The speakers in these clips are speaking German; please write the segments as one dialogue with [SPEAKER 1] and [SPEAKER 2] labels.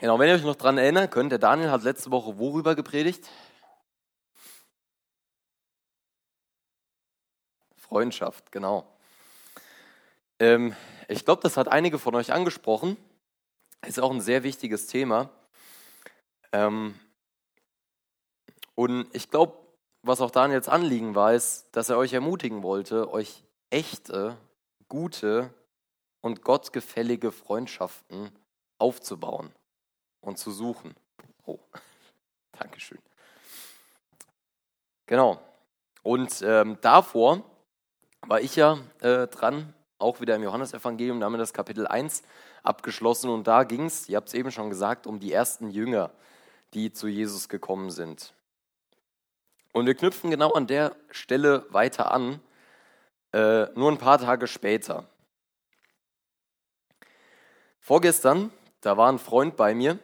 [SPEAKER 1] Genau, wenn ihr euch noch dran erinnern könnt, der Daniel hat letzte Woche worüber gepredigt? Freundschaft, genau. Ähm, ich glaube, das hat einige von euch angesprochen. Ist auch ein sehr wichtiges Thema. Ähm, und ich glaube, was auch Daniels Anliegen war, ist, dass er euch ermutigen wollte, euch echte, gute und gottgefällige Freundschaften aufzubauen und zu suchen. Oh, Dankeschön. Genau. Und ähm, davor war ich ja äh, dran, auch wieder im Johannesevangelium, da haben wir das Kapitel 1 abgeschlossen und da ging es, ihr habt es eben schon gesagt, um die ersten Jünger, die zu Jesus gekommen sind. Und wir knüpfen genau an der Stelle weiter an, äh, nur ein paar Tage später. Vorgestern, da war ein Freund bei mir,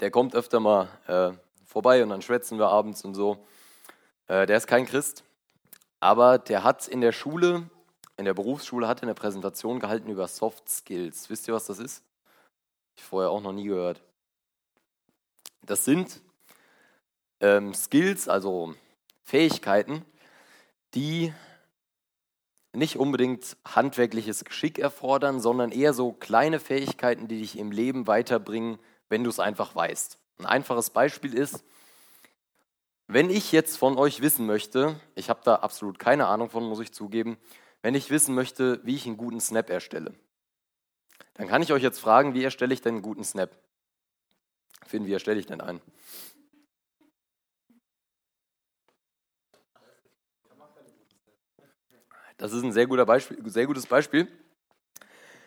[SPEAKER 1] der kommt öfter mal äh, vorbei und dann schwätzen wir abends und so. Äh, der ist kein Christ, aber der hat in der Schule, in der Berufsschule, hat eine Präsentation gehalten über Soft Skills. Wisst ihr, was das ist? Ich vorher auch noch nie gehört. Das sind ähm, Skills, also Fähigkeiten, die nicht unbedingt handwerkliches Geschick erfordern, sondern eher so kleine Fähigkeiten, die dich im Leben weiterbringen, wenn du es einfach weißt. Ein einfaches Beispiel ist, wenn ich jetzt von euch wissen möchte, ich habe da absolut keine Ahnung von, muss ich zugeben, wenn ich wissen möchte, wie ich einen guten Snap erstelle, dann kann ich euch jetzt fragen, wie erstelle ich denn einen guten Snap? Finn, wie erstelle ich denn einen? Das ist ein sehr, guter Beispiel, sehr gutes Beispiel.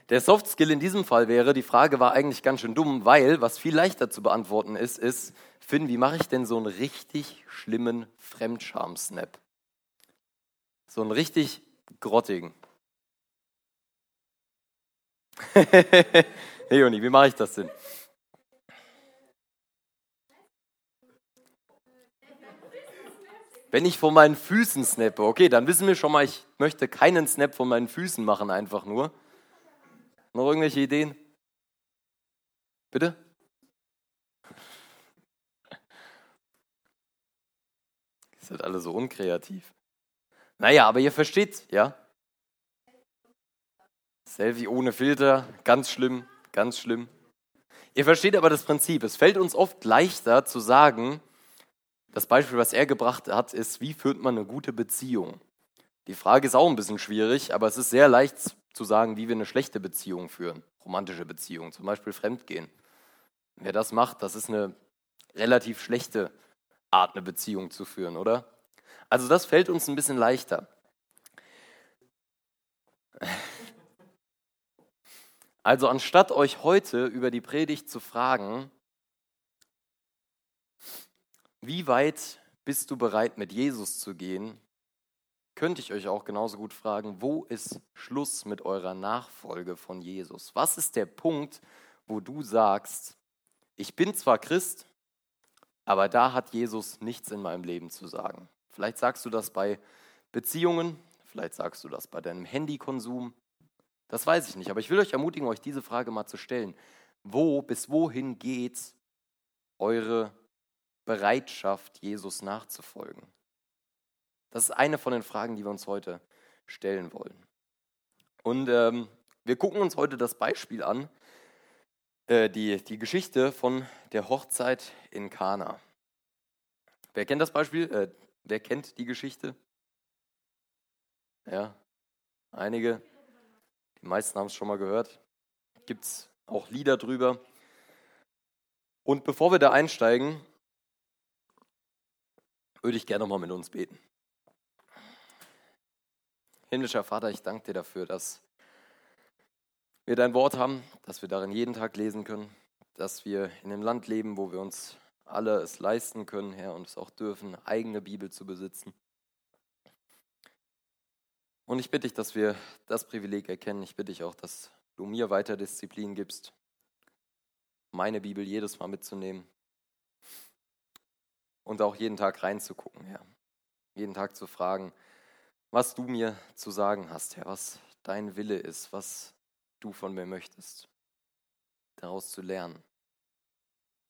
[SPEAKER 1] Der Soft Skill in diesem Fall wäre, die Frage war eigentlich ganz schön dumm, weil was viel leichter zu beantworten ist, ist, Finn, wie mache ich denn so einen richtig schlimmen Fremdscham-Snap? So einen richtig grottigen. hey Juni, wie mache ich das denn? Wenn ich von meinen Füßen snappe, okay, dann wissen wir schon mal, ich möchte keinen Snap von meinen Füßen machen, einfach nur. Noch irgendwelche Ideen? Bitte? Ihr seid alle so unkreativ. Naja, aber ihr versteht, ja? Selfie ohne Filter, ganz schlimm, ganz schlimm. Ihr versteht aber das Prinzip. Es fällt uns oft leichter zu sagen, das Beispiel, was er gebracht hat, ist, wie führt man eine gute Beziehung? Die Frage ist auch ein bisschen schwierig, aber es ist sehr leicht zu sagen, wie wir eine schlechte Beziehung führen, romantische Beziehung, zum Beispiel Fremdgehen. Wer das macht, das ist eine relativ schlechte Art, eine Beziehung zu führen, oder? Also das fällt uns ein bisschen leichter. Also anstatt euch heute über die Predigt zu fragen, wie weit bist du bereit, mit Jesus zu gehen, könnte ich euch auch genauso gut fragen, wo ist Schluss mit eurer Nachfolge von Jesus? Was ist der Punkt, wo du sagst, ich bin zwar Christ, aber da hat Jesus nichts in meinem Leben zu sagen. Vielleicht sagst du das bei Beziehungen, vielleicht sagst du das bei deinem Handykonsum, das weiß ich nicht, aber ich will euch ermutigen, euch diese Frage mal zu stellen. Wo, bis wohin geht eure Bereitschaft, Jesus nachzufolgen? Das ist eine von den Fragen, die wir uns heute stellen wollen. Und ähm, wir gucken uns heute das Beispiel an, äh, die, die Geschichte von der Hochzeit in Kana. Wer kennt das Beispiel? Äh, wer kennt die Geschichte? Ja, einige. Die meisten haben es schon mal gehört. Gibt es auch Lieder drüber. Und bevor wir da einsteigen, würde ich gerne nochmal mit uns beten. Himmlischer Vater, ich danke dir dafür, dass wir dein Wort haben, dass wir darin jeden Tag lesen können, dass wir in einem Land leben, wo wir uns alle es leisten können, Herr, und es auch dürfen, eigene Bibel zu besitzen. Und ich bitte dich, dass wir das Privileg erkennen. Ich bitte dich auch, dass du mir weiter Disziplin gibst, meine Bibel jedes Mal mitzunehmen und auch jeden Tag reinzugucken, Herr. Jeden Tag zu fragen, was du mir zu sagen hast, Herr, was dein Wille ist, was du von mir möchtest, daraus zu lernen.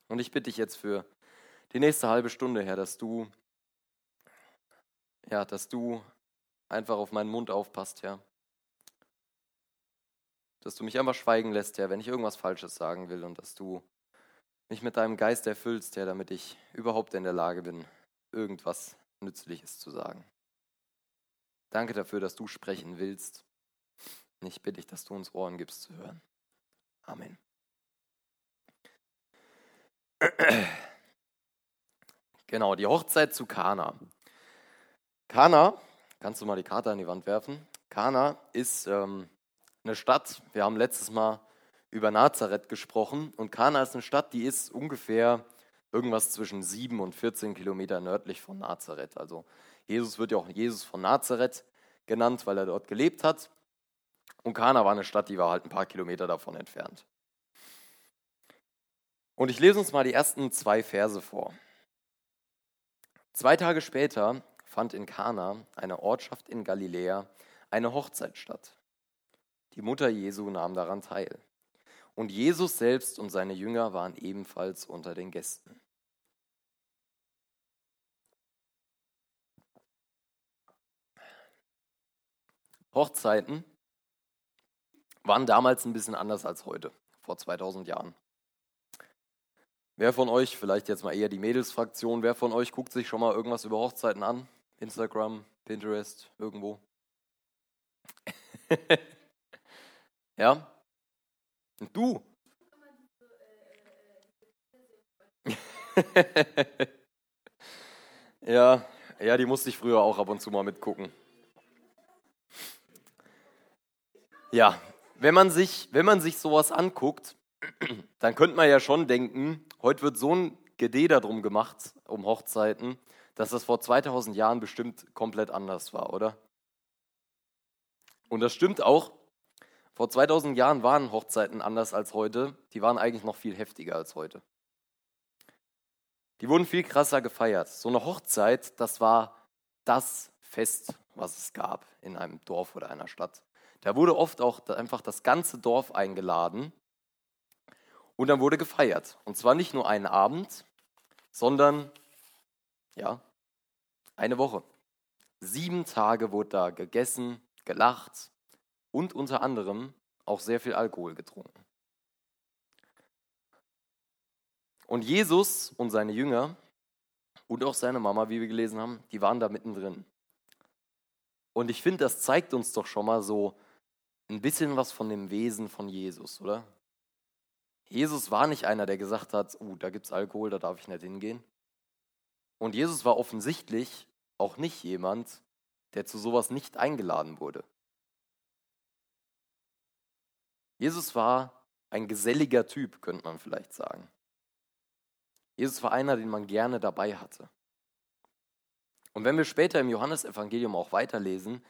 [SPEAKER 1] Und ich bitte dich jetzt für die nächste halbe Stunde, Herr, dass du, ja, dass du einfach auf meinen Mund aufpasst, Herr. Dass du mich einfach schweigen lässt, Herr, wenn ich irgendwas Falsches sagen will und dass du mich mit deinem Geist erfüllst, Herr, damit ich überhaupt in der Lage bin, irgendwas Nützliches zu sagen. Danke dafür, dass du sprechen willst. Und ich bitte dich, dass du uns Ohren gibst zu hören. Amen. Genau, die Hochzeit zu Kana. Kana, kannst du mal die Karte an die Wand werfen? Kana ist ähm, eine Stadt. Wir haben letztes Mal über Nazareth gesprochen und Kana ist eine Stadt, die ist ungefähr irgendwas zwischen 7 und 14 Kilometer nördlich von Nazareth. Also Jesus wird ja auch Jesus von Nazareth genannt, weil er dort gelebt hat. Und Kana war eine Stadt, die war halt ein paar Kilometer davon entfernt. Und ich lese uns mal die ersten zwei Verse vor. Zwei Tage später fand in Kana, einer Ortschaft in Galiläa, eine Hochzeit statt. Die Mutter Jesu nahm daran teil. Und Jesus selbst und seine Jünger waren ebenfalls unter den Gästen. Hochzeiten waren damals ein bisschen anders als heute, vor 2000 Jahren. Wer von euch, vielleicht jetzt mal eher die Mädelsfraktion, wer von euch guckt sich schon mal irgendwas über Hochzeiten an? Instagram, Pinterest, irgendwo? ja? Und du? ja, ja, die musste ich früher auch ab und zu mal mitgucken. Ja, wenn man sich, wenn man sich sowas anguckt, dann könnte man ja schon denken, heute wird so ein Gede darum gemacht, um Hochzeiten, dass das vor 2000 Jahren bestimmt komplett anders war, oder? Und das stimmt auch. Vor 2000 Jahren waren Hochzeiten anders als heute. Die waren eigentlich noch viel heftiger als heute. Die wurden viel krasser gefeiert. So eine Hochzeit, das war das Fest, was es gab in einem Dorf oder einer Stadt. Da wurde oft auch einfach das ganze Dorf eingeladen und dann wurde gefeiert. Und zwar nicht nur einen Abend, sondern ja, eine Woche. Sieben Tage wurde da gegessen, gelacht und unter anderem auch sehr viel Alkohol getrunken. Und Jesus und seine Jünger und auch seine Mama, wie wir gelesen haben, die waren da mittendrin. Und ich finde, das zeigt uns doch schon mal so ein bisschen was von dem Wesen von Jesus, oder? Jesus war nicht einer, der gesagt hat, uh, da gibt es Alkohol, da darf ich nicht hingehen. Und Jesus war offensichtlich auch nicht jemand, der zu sowas nicht eingeladen wurde. Jesus war ein geselliger Typ, könnte man vielleicht sagen. Jesus war einer, den man gerne dabei hatte. Und wenn wir später im Johannesevangelium auch weiterlesen,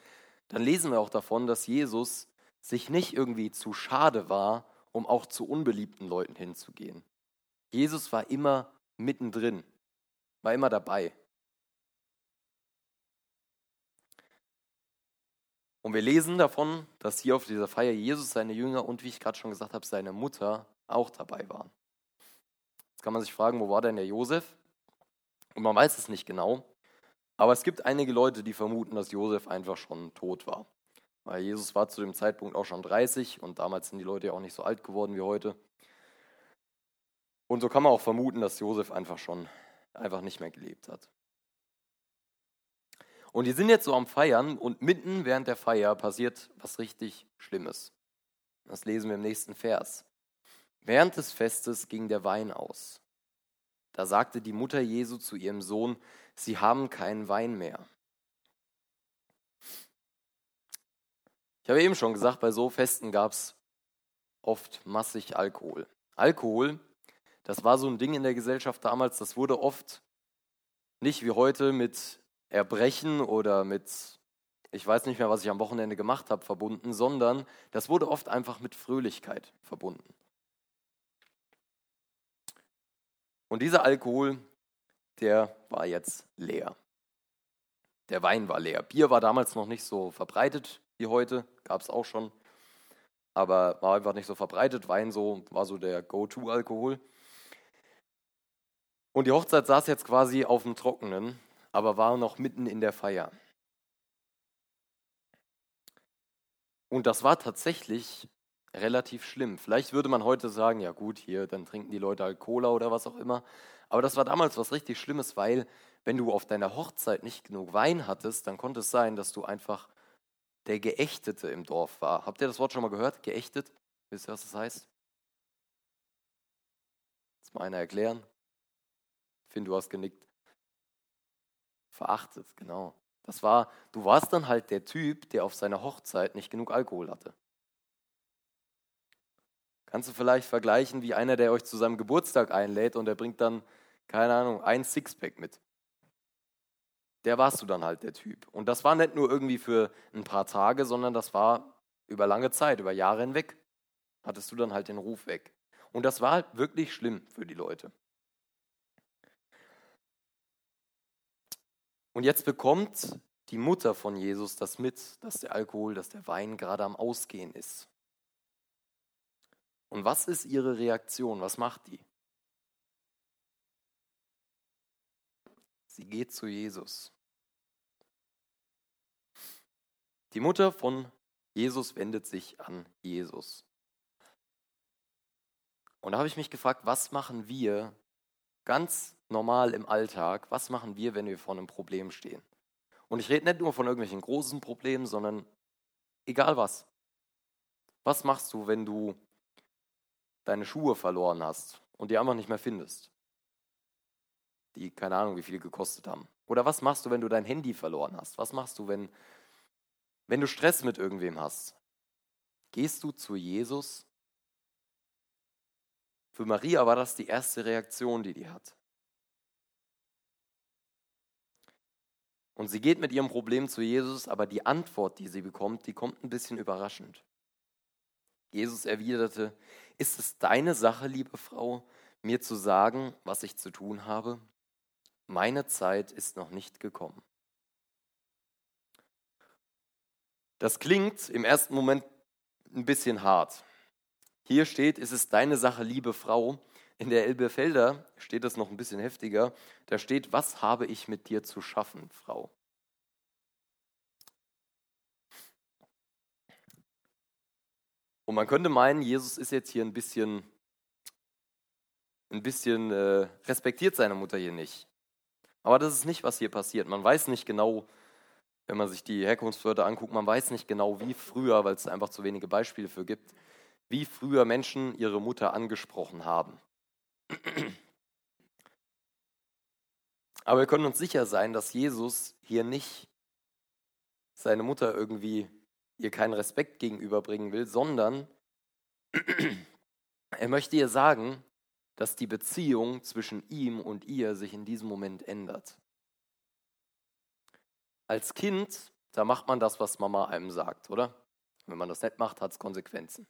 [SPEAKER 1] dann lesen wir auch davon, dass Jesus sich nicht irgendwie zu schade war, um auch zu unbeliebten Leuten hinzugehen. Jesus war immer mittendrin, war immer dabei. Und wir lesen davon, dass hier auf dieser Feier Jesus, seine Jünger und wie ich gerade schon gesagt habe, seine Mutter auch dabei waren. Jetzt kann man sich fragen, wo war denn der Josef? Und man weiß es nicht genau. Aber es gibt einige Leute, die vermuten, dass Josef einfach schon tot war. Weil Jesus war zu dem Zeitpunkt auch schon 30 und damals sind die Leute ja auch nicht so alt geworden wie heute. Und so kann man auch vermuten, dass Josef einfach schon einfach nicht mehr gelebt hat. Und die sind jetzt so am Feiern und mitten während der Feier passiert was richtig Schlimmes. Das lesen wir im nächsten Vers. Während des Festes ging der Wein aus. Da sagte die Mutter Jesu zu ihrem Sohn, sie haben keinen Wein mehr. Ich habe eben schon gesagt, bei so Festen gab es oft massig Alkohol. Alkohol, das war so ein Ding in der Gesellschaft damals, das wurde oft nicht wie heute mit Erbrechen oder mit, ich weiß nicht mehr, was ich am Wochenende gemacht habe, verbunden, sondern das wurde oft einfach mit Fröhlichkeit verbunden. Und dieser Alkohol, der war jetzt leer. Der Wein war leer. Bier war damals noch nicht so verbreitet wie heute, gab es auch schon, aber war einfach nicht so verbreitet. Wein so, war so der Go-To-Alkohol. Und die Hochzeit saß jetzt quasi auf dem Trockenen, aber war noch mitten in der Feier. Und das war tatsächlich relativ schlimm. Vielleicht würde man heute sagen, ja gut, hier, dann trinken die Leute halt Cola oder was auch immer. Aber das war damals was richtig Schlimmes, weil wenn du auf deiner Hochzeit nicht genug Wein hattest, dann konnte es sein, dass du einfach der Geächtete im Dorf war. Habt ihr das Wort schon mal gehört? Geächtet? Wisst ihr, was das heißt? Das mal einer erklären. Finn, du hast genickt. Verachtet, genau. Das war, du warst dann halt der Typ, der auf seiner Hochzeit nicht genug Alkohol hatte. Kannst du vielleicht vergleichen wie einer, der euch zu seinem Geburtstag einlädt und der bringt dann, keine Ahnung, ein Sixpack mit. Der warst du dann halt der Typ. Und das war nicht nur irgendwie für ein paar Tage, sondern das war über lange Zeit, über Jahre hinweg. Hattest du dann halt den Ruf weg. Und das war halt wirklich schlimm für die Leute. Und jetzt bekommt die Mutter von Jesus das mit, dass der Alkohol, dass der Wein gerade am Ausgehen ist. Und was ist ihre Reaktion? Was macht die? Sie geht zu Jesus. Die Mutter von Jesus wendet sich an Jesus. Und da habe ich mich gefragt, was machen wir ganz normal im Alltag, was machen wir, wenn wir vor einem Problem stehen? Und ich rede nicht nur von irgendwelchen großen Problemen, sondern egal was. Was machst du, wenn du deine Schuhe verloren hast und die einfach nicht mehr findest? Die keine Ahnung, wie viel gekostet haben. Oder was machst du, wenn du dein Handy verloren hast? Was machst du, wenn, wenn du Stress mit irgendwem hast? Gehst du zu Jesus? Für Maria war das die erste Reaktion, die die hat. Und sie geht mit ihrem Problem zu Jesus, aber die Antwort, die sie bekommt, die kommt ein bisschen überraschend. Jesus erwiderte, ist es deine Sache, liebe Frau, mir zu sagen, was ich zu tun habe? Meine Zeit ist noch nicht gekommen. Das klingt im ersten Moment ein bisschen hart. Hier steht, ist es deine Sache, liebe Frau. In der Elbefelder steht das noch ein bisschen heftiger. Da steht, was habe ich mit dir zu schaffen, Frau? Und man könnte meinen, Jesus ist jetzt hier ein bisschen, ein bisschen äh, respektiert seine Mutter hier nicht. Aber das ist nicht, was hier passiert. Man weiß nicht genau, wenn man sich die Herkunftswörter anguckt, man weiß nicht genau, wie früher, weil es einfach zu wenige Beispiele für gibt, wie früher Menschen ihre Mutter angesprochen haben. Aber wir können uns sicher sein, dass Jesus hier nicht seine Mutter irgendwie ihr keinen Respekt gegenüberbringen will, sondern er möchte ihr sagen, dass die Beziehung zwischen ihm und ihr sich in diesem Moment ändert. Als Kind, da macht man das, was Mama einem sagt, oder? Wenn man das nicht macht, hat es Konsequenzen.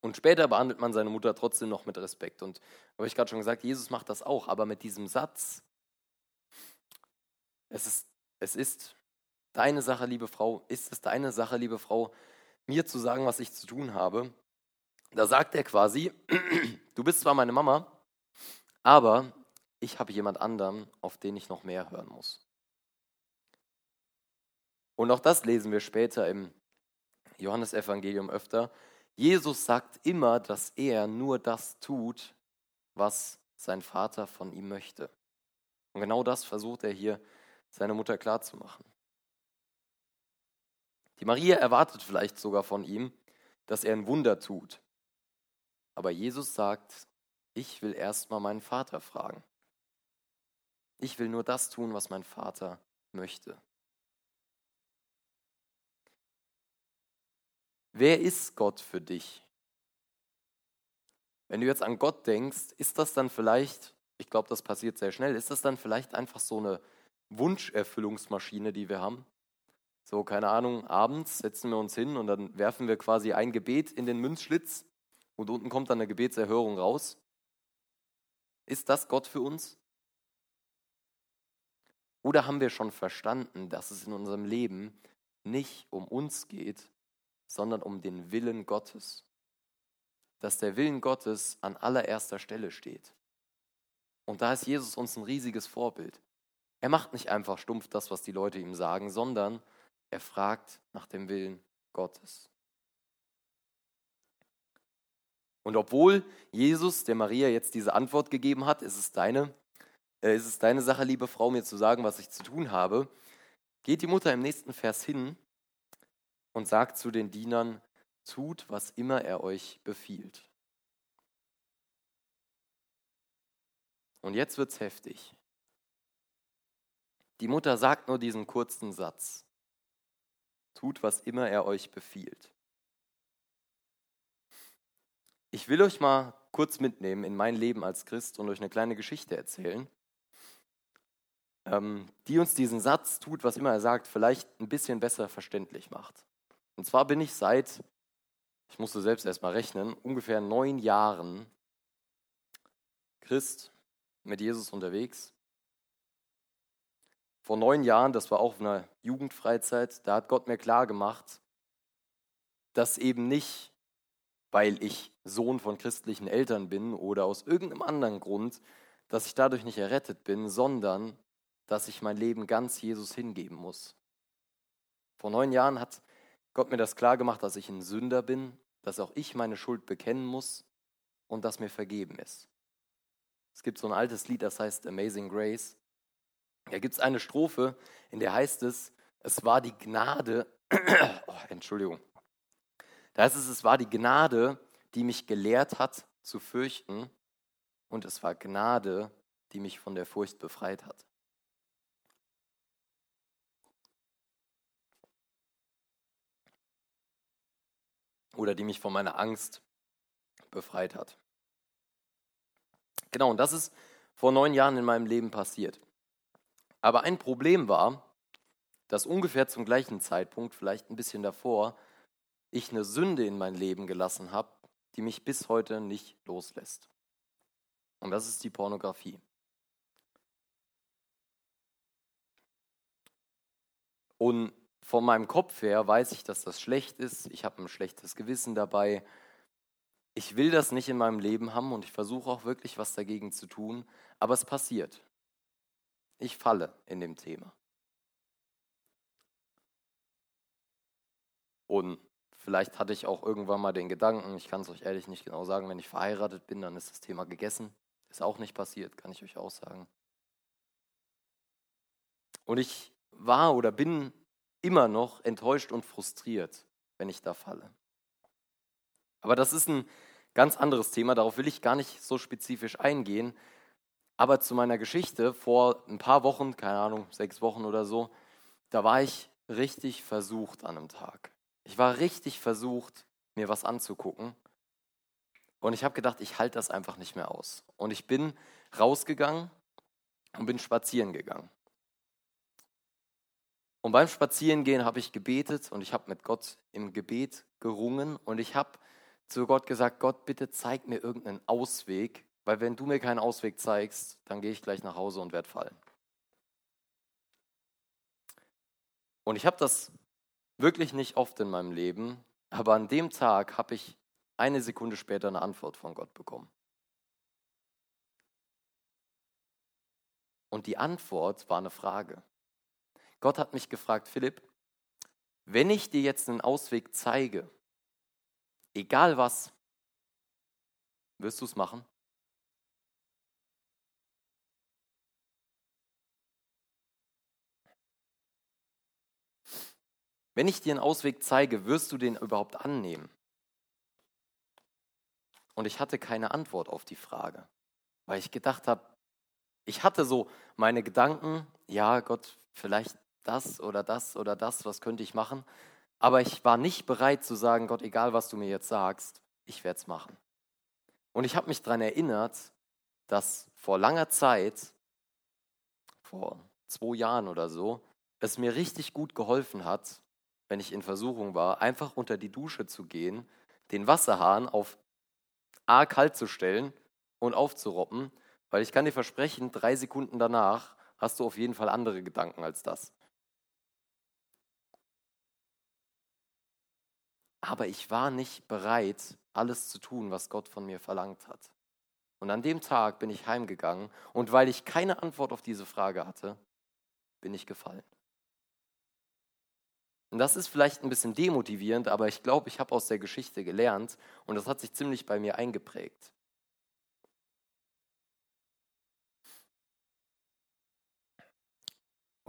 [SPEAKER 1] Und später behandelt man seine Mutter trotzdem noch mit Respekt. Und habe ich gerade schon gesagt, Jesus macht das auch, aber mit diesem Satz, es ist, es ist deine Sache, liebe Frau, ist es deine Sache, liebe Frau, mir zu sagen, was ich zu tun habe. Da sagt er quasi, du bist zwar meine Mama, aber ich habe jemand anderen, auf den ich noch mehr hören muss. Und auch das lesen wir später im Johannesevangelium öfter. Jesus sagt immer, dass er nur das tut, was sein Vater von ihm möchte. Und genau das versucht er hier seiner Mutter klarzumachen. Die Maria erwartet vielleicht sogar von ihm, dass er ein Wunder tut. Aber Jesus sagt, ich will erst mal meinen Vater fragen. Ich will nur das tun, was mein Vater möchte. Wer ist Gott für dich? Wenn du jetzt an Gott denkst, ist das dann vielleicht, ich glaube, das passiert sehr schnell, ist das dann vielleicht einfach so eine Wunscherfüllungsmaschine, die wir haben? So, keine Ahnung, abends setzen wir uns hin und dann werfen wir quasi ein Gebet in den Münzschlitz und unten kommt dann eine Gebetserhörung raus. Ist das Gott für uns? Oder haben wir schon verstanden, dass es in unserem Leben nicht um uns geht, sondern um den Willen Gottes. Dass der Willen Gottes an allererster Stelle steht. Und da ist Jesus uns ein riesiges Vorbild. Er macht nicht einfach stumpf das, was die Leute ihm sagen, sondern er fragt nach dem Willen Gottes. Und obwohl Jesus der Maria jetzt diese Antwort gegeben hat, ist es deine, äh, ist es deine Sache, liebe Frau, mir zu sagen, was ich zu tun habe, geht die Mutter im nächsten Vers hin und sagt zu den Dienern, tut, was immer er euch befiehlt. Und jetzt wird's heftig. Die Mutter sagt nur diesen kurzen Satz. Tut, was immer er euch befiehlt. Ich will euch mal kurz mitnehmen in mein Leben als Christ und euch eine kleine Geschichte erzählen, ähm, die uns diesen Satz, tut, was immer er sagt, vielleicht ein bisschen besser verständlich macht. Und zwar bin ich seit, ich musste selbst erstmal rechnen, ungefähr neun Jahren Christ mit Jesus unterwegs. Vor neun Jahren, das war auch auf einer Jugendfreizeit, da hat Gott mir klar gemacht, dass eben nicht, weil ich Sohn von christlichen Eltern bin oder aus irgendeinem anderen Grund, dass ich dadurch nicht errettet bin, sondern dass ich mein Leben ganz Jesus hingeben muss. Vor neun Jahren hat Gott mir das klar gemacht, dass ich ein Sünder bin, dass auch ich meine Schuld bekennen muss und dass mir vergeben ist. Es gibt so ein altes Lied, das heißt Amazing Grace. Da gibt es eine Strophe, in der heißt es, es war die Gnade, oh, Entschuldigung, da heißt es, es war die Gnade, die mich gelehrt hat zu fürchten und es war Gnade, die mich von der Furcht befreit hat. Oder die mich von meiner Angst befreit hat. Genau, und das ist vor neun Jahren in meinem Leben passiert. Aber ein Problem war, dass ungefähr zum gleichen Zeitpunkt, vielleicht ein bisschen davor, ich eine Sünde in mein Leben gelassen habe, die mich bis heute nicht loslässt. Und das ist die Pornografie. Und von meinem Kopf her weiß ich, dass das schlecht ist. Ich habe ein schlechtes Gewissen dabei ich will das nicht in meinem Leben haben und ich versuche auch wirklich was dagegen zu tun, aber es passiert. Ich falle in dem Thema. Und vielleicht hatte ich auch irgendwann mal den Gedanken, ich kann es euch ehrlich nicht genau sagen, wenn ich verheiratet bin, dann ist das Thema gegessen. Ist auch nicht passiert, kann ich euch auch sagen. Und ich war oder bin immer noch enttäuscht und frustriert, wenn ich da falle. Aber das ist ein ganz anderes Thema, darauf will ich gar nicht so spezifisch eingehen. Aber zu meiner Geschichte, vor ein paar Wochen, keine Ahnung, sechs Wochen oder so, da war ich richtig versucht an einem Tag. Ich war richtig versucht, mir was anzugucken. Und ich habe gedacht, ich halte das einfach nicht mehr aus. Und ich bin rausgegangen und bin spazieren gegangen. Und beim Spazierengehen habe ich gebetet und ich habe mit Gott im Gebet gerungen und ich habe zu Gott gesagt, Gott, bitte zeig mir irgendeinen Ausweg, weil wenn du mir keinen Ausweg zeigst, dann gehe ich gleich nach Hause und werde fallen. Und ich habe das wirklich nicht oft in meinem Leben, aber an dem Tag habe ich eine Sekunde später eine Antwort von Gott bekommen. Und die Antwort war eine Frage. Gott hat mich gefragt, Philipp, wenn ich dir jetzt einen Ausweg zeige, Egal was. Wirst du es machen? Wenn ich dir einen Ausweg zeige, wirst du den überhaupt annehmen? Und ich hatte keine Antwort auf die Frage, weil ich gedacht habe, ich hatte so meine Gedanken, ja Gott, vielleicht das oder das oder das, was könnte ich machen? Aber ich war nicht bereit zu sagen, Gott, egal was du mir jetzt sagst, ich werde es machen. Und ich habe mich daran erinnert, dass vor langer Zeit, vor zwei Jahren oder so, es mir richtig gut geholfen hat, wenn ich in Versuchung war, einfach unter die Dusche zu gehen, den Wasserhahn auf A kalt zu stellen und aufzuroppen, weil ich kann dir versprechen, drei Sekunden danach hast du auf jeden Fall andere Gedanken als das. Aber ich war nicht bereit, alles zu tun, was Gott von mir verlangt hat. Und an dem Tag bin ich heimgegangen und weil ich keine Antwort auf diese Frage hatte, bin ich gefallen. Und das ist vielleicht ein bisschen demotivierend, aber ich glaube, ich habe aus der Geschichte gelernt und das hat sich ziemlich bei mir eingeprägt.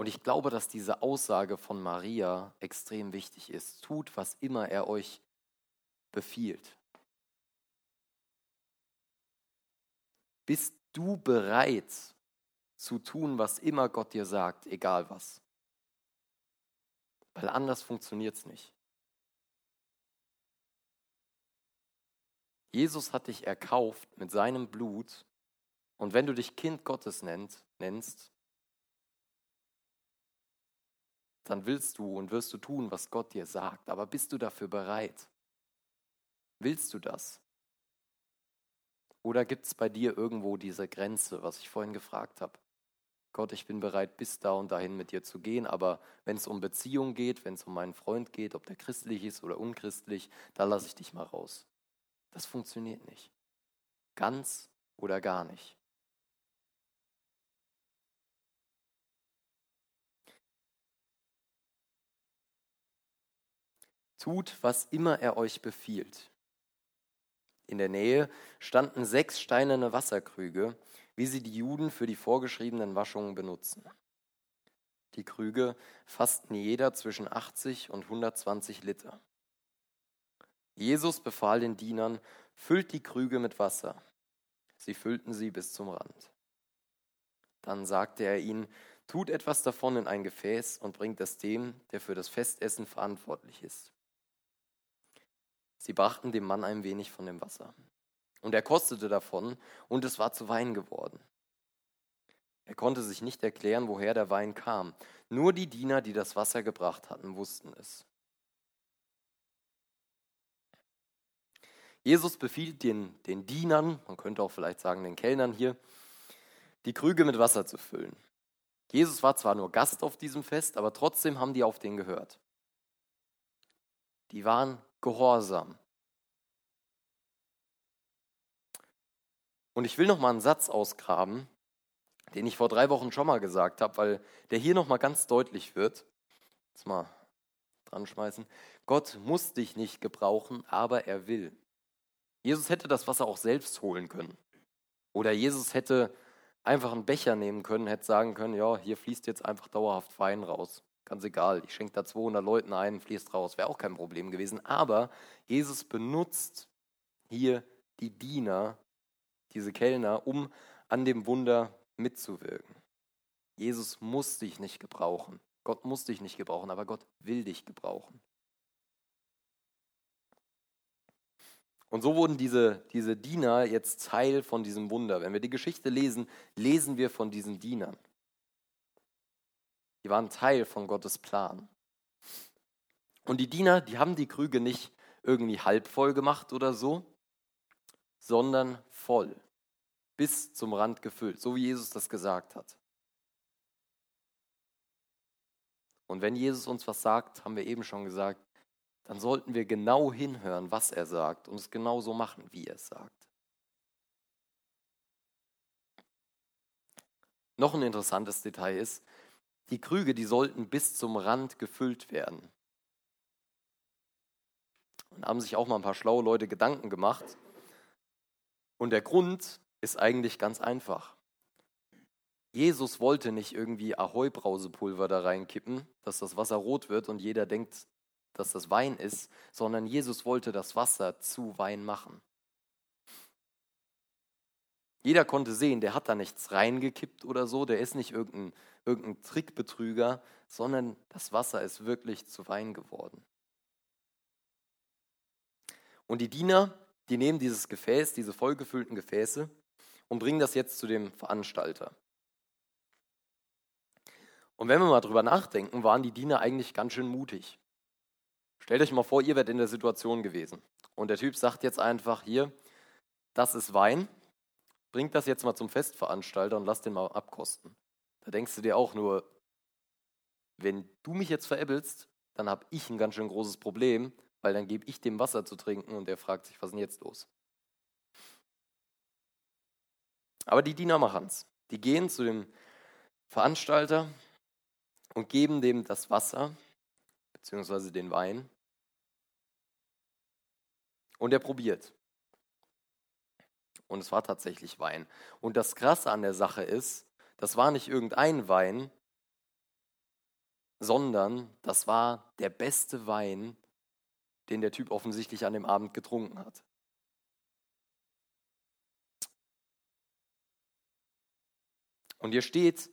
[SPEAKER 1] Und ich glaube, dass diese Aussage von Maria extrem wichtig ist. Tut, was immer er euch befiehlt. Bist du bereit zu tun, was immer Gott dir sagt, egal was? Weil anders funktioniert es nicht. Jesus hat dich erkauft mit seinem Blut und wenn du dich Kind Gottes nennst, dann willst du und wirst du tun, was Gott dir sagt. Aber bist du dafür bereit? Willst du das? Oder gibt es bei dir irgendwo diese Grenze, was ich vorhin gefragt habe? Gott, ich bin bereit, bis da und dahin mit dir zu gehen, aber wenn es um Beziehung geht, wenn es um meinen Freund geht, ob der christlich ist oder unchristlich, da lasse ich dich mal raus. Das funktioniert nicht. Ganz oder gar nicht. Tut, was immer er euch befiehlt. In der Nähe standen sechs steinerne Wasserkrüge, wie sie die Juden für die vorgeschriebenen Waschungen benutzen. Die Krüge fassten jeder zwischen 80 und 120 Liter. Jesus befahl den Dienern, füllt die Krüge mit Wasser. Sie füllten sie bis zum Rand. Dann sagte er ihnen, tut etwas davon in ein Gefäß und bringt es dem, der für das Festessen verantwortlich ist. Sie brachten dem Mann ein wenig von dem Wasser. Und er kostete davon, und es war zu Wein geworden. Er konnte sich nicht erklären, woher der Wein kam. Nur die Diener, die das Wasser gebracht hatten, wussten es. Jesus befiehlt den, den Dienern, man könnte auch vielleicht sagen den Kellnern hier, die Krüge mit Wasser zu füllen. Jesus war zwar nur Gast auf diesem Fest, aber trotzdem haben die auf den gehört. Die waren Gehorsam. Und ich will noch mal einen Satz ausgraben, den ich vor drei Wochen schon mal gesagt habe, weil der hier noch mal ganz deutlich wird. Jetzt mal dran schmeißen. Gott muss dich nicht gebrauchen, aber er will. Jesus hätte das Wasser auch selbst holen können. Oder Jesus hätte einfach einen Becher nehmen können, hätte sagen können, ja, hier fließt jetzt einfach dauerhaft Wein raus. Ganz egal, ich schenke da 200 Leuten ein, fließt raus, wäre auch kein Problem gewesen. Aber Jesus benutzt hier die Diener, diese Kellner, um an dem Wunder mitzuwirken. Jesus muss dich nicht gebrauchen. Gott muss dich nicht gebrauchen, aber Gott will dich gebrauchen. Und so wurden diese, diese Diener jetzt Teil von diesem Wunder. Wenn wir die Geschichte lesen, lesen wir von diesen Dienern. Die waren Teil von Gottes Plan. Und die Diener, die haben die Krüge nicht irgendwie halb voll gemacht oder so, sondern voll, bis zum Rand gefüllt, so wie Jesus das gesagt hat. Und wenn Jesus uns was sagt, haben wir eben schon gesagt, dann sollten wir genau hinhören, was er sagt und es genauso machen, wie er es sagt. Noch ein interessantes Detail ist, die Krüge, die sollten bis zum Rand gefüllt werden. Und haben sich auch mal ein paar schlaue Leute Gedanken gemacht. Und der Grund ist eigentlich ganz einfach. Jesus wollte nicht irgendwie Ahoi-Brausepulver da reinkippen, dass das Wasser rot wird und jeder denkt, dass das Wein ist, sondern Jesus wollte das Wasser zu Wein machen. Jeder konnte sehen, der hat da nichts reingekippt oder so, der ist nicht irgendein, irgendein Trickbetrüger, sondern das Wasser ist wirklich zu Wein geworden. Und die Diener, die nehmen dieses Gefäß, diese vollgefüllten Gefäße und bringen das jetzt zu dem Veranstalter. Und wenn wir mal drüber nachdenken, waren die Diener eigentlich ganz schön mutig. Stellt euch mal vor, ihr wärt in der Situation gewesen. Und der Typ sagt jetzt einfach hier, das ist Wein, bring das jetzt mal zum Festveranstalter und lass den mal abkosten. Da denkst du dir auch nur, wenn du mich jetzt veräppelst, dann habe ich ein ganz schön großes Problem, weil dann gebe ich dem Wasser zu trinken und der fragt sich, was ist denn jetzt los? Aber die Diener machen es. Die gehen zu dem Veranstalter und geben dem das Wasser beziehungsweise den Wein. Und er probiert. Und es war tatsächlich Wein. Und das Krasse an der Sache ist, das war nicht irgendein Wein, sondern das war der beste Wein, den der Typ offensichtlich an dem Abend getrunken hat. Und hier steht,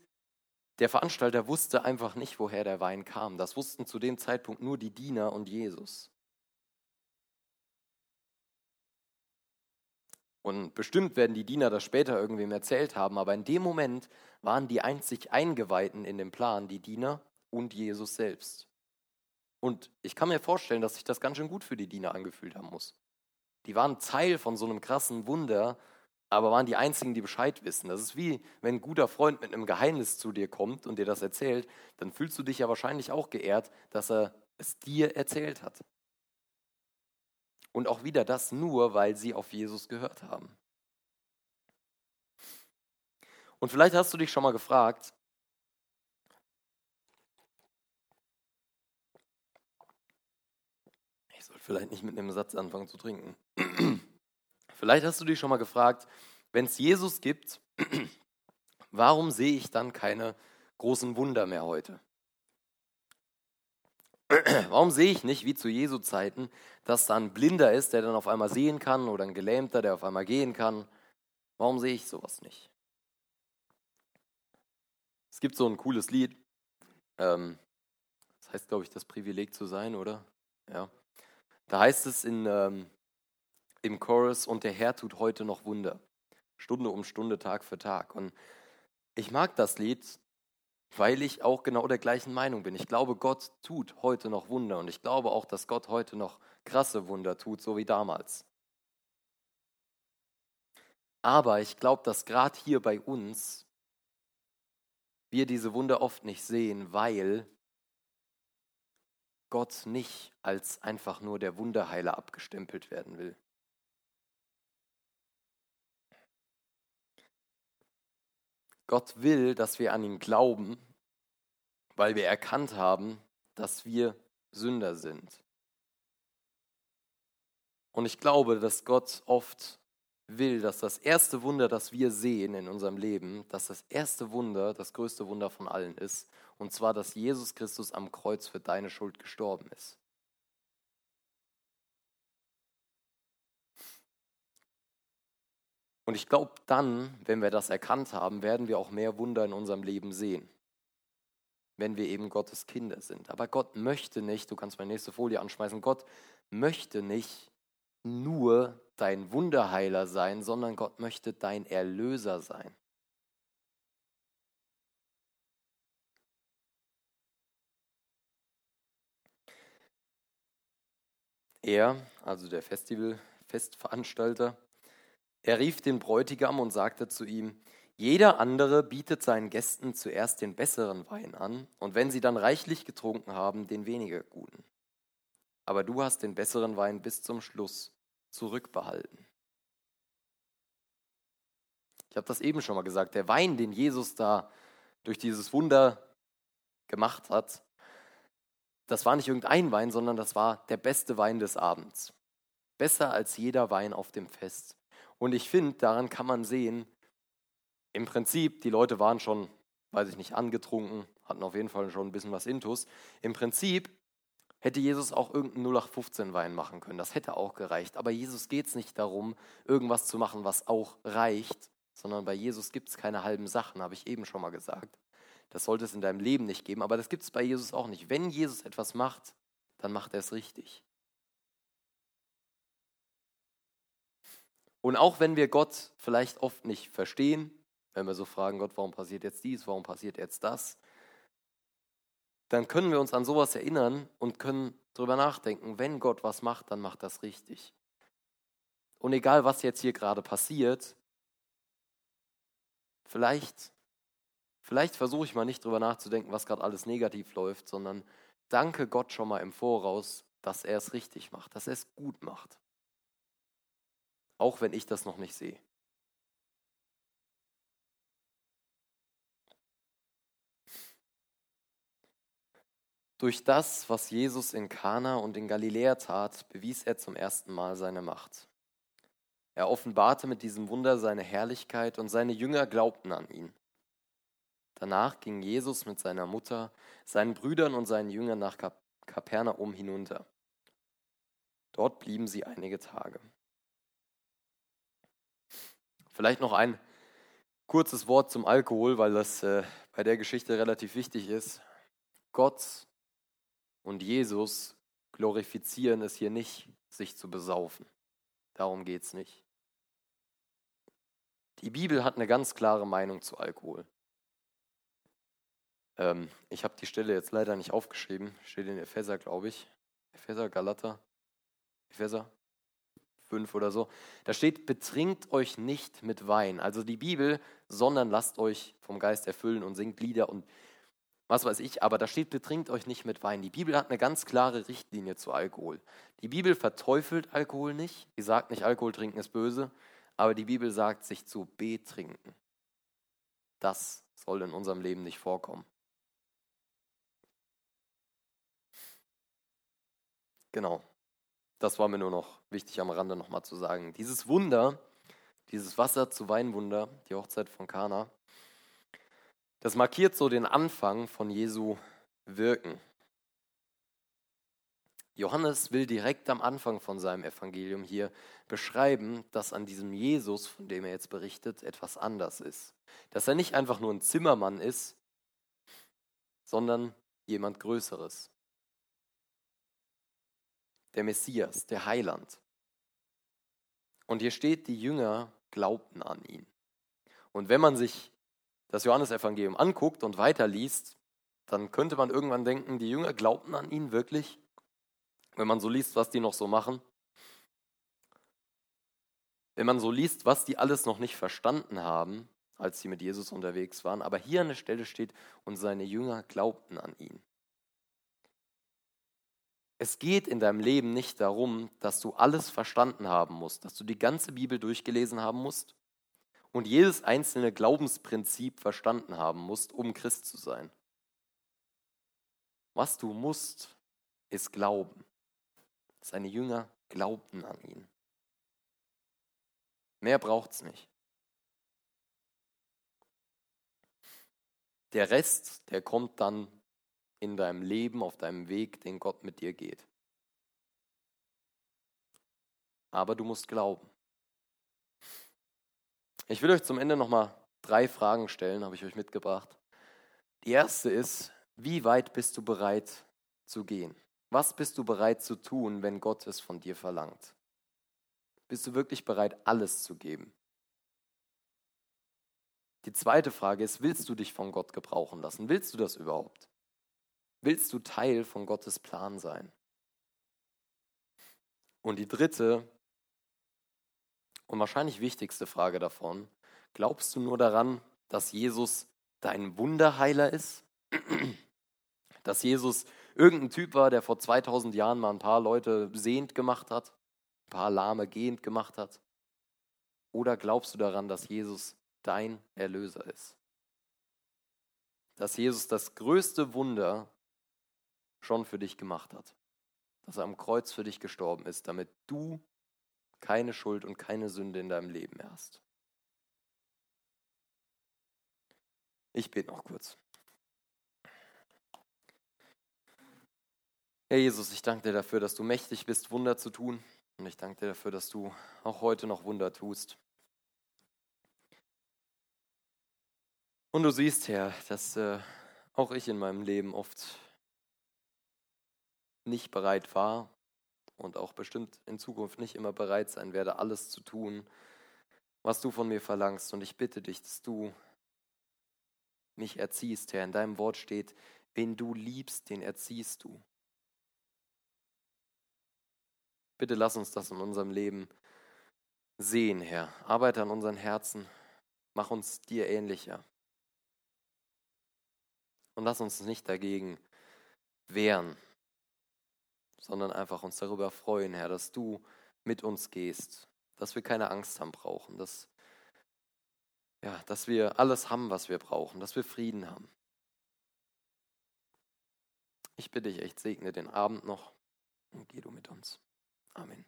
[SPEAKER 1] der Veranstalter wusste einfach nicht, woher der Wein kam. Das wussten zu dem Zeitpunkt nur die Diener und Jesus. Und bestimmt werden die Diener das später irgendwem erzählt haben, aber in dem Moment waren die einzig Eingeweihten in dem Plan die Diener und Jesus selbst. Und ich kann mir vorstellen, dass sich das ganz schön gut für die Diener angefühlt haben muss. Die waren Teil von so einem krassen Wunder, aber waren die einzigen, die Bescheid wissen. Das ist wie, wenn ein guter Freund mit einem Geheimnis zu dir kommt und dir das erzählt, dann fühlst du dich ja wahrscheinlich auch geehrt, dass er es dir erzählt hat. Und auch wieder das nur, weil sie auf Jesus gehört haben. Und vielleicht hast du dich schon mal gefragt, ich soll vielleicht nicht mit einem Satz anfangen zu trinken. Vielleicht hast du dich schon mal gefragt, wenn es Jesus gibt, warum sehe ich dann keine großen Wunder mehr heute? Warum sehe ich nicht, wie zu Jesu Zeiten, dass da ein Blinder ist, der dann auf einmal sehen kann oder ein Gelähmter, der auf einmal gehen kann? Warum sehe ich sowas nicht? Es gibt so ein cooles Lied, ähm, das heißt, glaube ich, das Privileg zu sein, oder? Ja. Da heißt es in, ähm, im Chorus, und der Herr tut heute noch Wunder. Stunde um Stunde, Tag für Tag. Und ich mag das Lied, weil ich auch genau der gleichen Meinung bin. Ich glaube, Gott tut heute noch Wunder und ich glaube auch, dass Gott heute noch krasse Wunder tut, so wie damals. Aber ich glaube, dass gerade hier bei uns wir diese Wunder oft nicht sehen, weil Gott nicht als einfach nur der Wunderheiler abgestempelt werden will. Gott will, dass wir an ihn glauben, weil wir erkannt haben, dass wir Sünder sind. Und ich glaube, dass Gott oft will, dass das erste Wunder, das wir sehen in unserem Leben, dass das erste Wunder das größte Wunder von allen ist. Und zwar, dass Jesus Christus am Kreuz für deine Schuld gestorben ist. Und ich glaube, dann, wenn wir das erkannt haben, werden wir auch mehr Wunder in unserem Leben sehen. Wenn wir eben Gottes Kinder sind. Aber Gott möchte nicht, du kannst meine nächste Folie anschmeißen, Gott möchte nicht nur dein Wunderheiler sein, sondern Gott möchte dein Erlöser sein. Er, also der Festival, Festveranstalter, er rief den Bräutigam und sagte zu ihm, jeder andere bietet seinen Gästen zuerst den besseren Wein an und wenn sie dann reichlich getrunken haben, den weniger guten. Aber du hast den besseren Wein bis zum Schluss zurückbehalten. Ich habe das eben schon mal gesagt, der Wein, den Jesus da durch dieses Wunder gemacht hat, das war nicht irgendein Wein, sondern das war der beste Wein des Abends. Besser als jeder Wein auf dem Fest. Und ich finde, daran kann man sehen, im Prinzip, die Leute waren schon, weiß ich nicht, angetrunken, hatten auf jeden Fall schon ein bisschen was Intus. Im Prinzip hätte Jesus auch irgendeinen 0815 Wein machen können. Das hätte auch gereicht. Aber Jesus geht es nicht darum, irgendwas zu machen, was auch reicht, sondern bei Jesus gibt es keine halben Sachen, habe ich eben schon mal gesagt. Das sollte es in deinem Leben nicht geben, aber das gibt es bei Jesus auch nicht. Wenn Jesus etwas macht, dann macht er es richtig. Und auch wenn wir Gott vielleicht oft nicht verstehen, wenn wir so fragen, Gott, warum passiert jetzt dies, warum passiert jetzt das, dann können wir uns an sowas erinnern und können darüber nachdenken, wenn Gott was macht, dann macht das richtig. Und egal, was jetzt hier gerade passiert, vielleicht, vielleicht versuche ich mal nicht darüber nachzudenken, was gerade alles negativ läuft, sondern danke Gott schon mal im Voraus, dass er es richtig macht, dass er es gut macht auch wenn ich das noch nicht sehe. Durch das, was Jesus in Kana und in Galiläa tat, bewies er zum ersten Mal seine Macht. Er offenbarte mit diesem Wunder seine Herrlichkeit und seine Jünger glaubten an ihn. Danach ging Jesus mit seiner Mutter, seinen Brüdern und seinen Jüngern nach Kap Kapernaum hinunter. Dort blieben sie einige Tage. Vielleicht noch ein kurzes Wort zum Alkohol, weil das äh, bei der Geschichte relativ wichtig ist. Gott und Jesus glorifizieren es hier nicht, sich zu besaufen. Darum geht es nicht. Die Bibel hat eine ganz klare Meinung zu Alkohol. Ähm, ich habe die Stelle jetzt leider nicht aufgeschrieben, steht in Epheser, glaube ich. Epheser, Galater, Epheser 5 oder so. Da steht, betrinkt euch nicht mit Wein, also die Bibel, sondern lasst euch vom Geist erfüllen und singt Lieder und was weiß ich, aber da steht, betrinkt euch nicht mit Wein. Die Bibel hat eine ganz klare Richtlinie zu Alkohol. Die Bibel verteufelt Alkohol nicht. Die sagt nicht, Alkohol trinken ist böse, aber die Bibel sagt, sich zu betrinken. Das soll in unserem Leben nicht vorkommen. Genau. Das war mir nur noch wichtig am Rande nochmal zu sagen. Dieses Wunder, dieses Wasser zu Weinwunder, die Hochzeit von Kana, das markiert so den Anfang von Jesu Wirken. Johannes will direkt am Anfang von seinem Evangelium hier beschreiben, dass an diesem Jesus, von dem er jetzt berichtet, etwas anders ist. Dass er nicht einfach nur ein Zimmermann ist, sondern jemand Größeres. Der Messias, der Heiland. Und hier steht, die Jünger glaubten an ihn. Und wenn man sich das Johannesevangelium anguckt und weiterliest, dann könnte man irgendwann denken, die Jünger glaubten an ihn wirklich, wenn man so liest, was die noch so machen. Wenn man so liest, was die alles noch nicht verstanden haben, als sie mit Jesus unterwegs waren. Aber hier an der Stelle steht, und seine Jünger glaubten an ihn. Es geht in deinem Leben nicht darum, dass du alles verstanden haben musst, dass du die ganze Bibel durchgelesen haben musst und jedes einzelne Glaubensprinzip verstanden haben musst, um Christ zu sein. Was du musst, ist glauben. Seine Jünger glaubten an ihn. Mehr braucht es nicht. Der Rest, der kommt dann in deinem Leben, auf deinem Weg, den Gott mit dir geht. Aber du musst glauben. Ich will euch zum Ende nochmal drei Fragen stellen, habe ich euch mitgebracht. Die erste ist, wie weit bist du bereit zu gehen? Was bist du bereit zu tun, wenn Gott es von dir verlangt? Bist du wirklich bereit, alles zu geben? Die zweite Frage ist, willst du dich von Gott gebrauchen lassen? Willst du das überhaupt? Willst du Teil von Gottes Plan sein? Und die dritte, und wahrscheinlich wichtigste Frage davon, glaubst du nur daran, dass Jesus dein Wunderheiler ist? Dass Jesus irgendein Typ war, der vor 2000 Jahren mal ein paar Leute sehend gemacht hat, ein paar Lahme gehend gemacht hat? Oder glaubst du daran, dass Jesus dein Erlöser ist? Dass Jesus das größte Wunder schon für dich gemacht hat? Dass er am Kreuz für dich gestorben ist, damit du keine Schuld und keine Sünde in deinem Leben mehr hast. Ich bete noch kurz. Herr Jesus, ich danke dir dafür, dass du mächtig bist, Wunder zu tun. Und ich danke dir dafür, dass du auch heute noch Wunder tust. Und du siehst, Herr, dass äh, auch ich in meinem Leben oft nicht bereit war, und auch bestimmt in Zukunft nicht immer bereit sein werde, alles zu tun, was du von mir verlangst. Und ich bitte dich, dass du mich erziehst, Herr. In deinem Wort steht, wen du liebst, den erziehst du. Bitte lass uns das in unserem Leben sehen, Herr. Arbeite an unseren Herzen, mach uns dir ähnlicher. Und lass uns nicht dagegen wehren, sondern einfach uns darüber freuen, Herr, dass du mit uns gehst, dass wir keine Angst haben brauchen, dass, ja, dass wir alles haben, was wir brauchen, dass wir Frieden haben. Ich bitte dich echt, segne den Abend noch und geh du mit uns. Amen.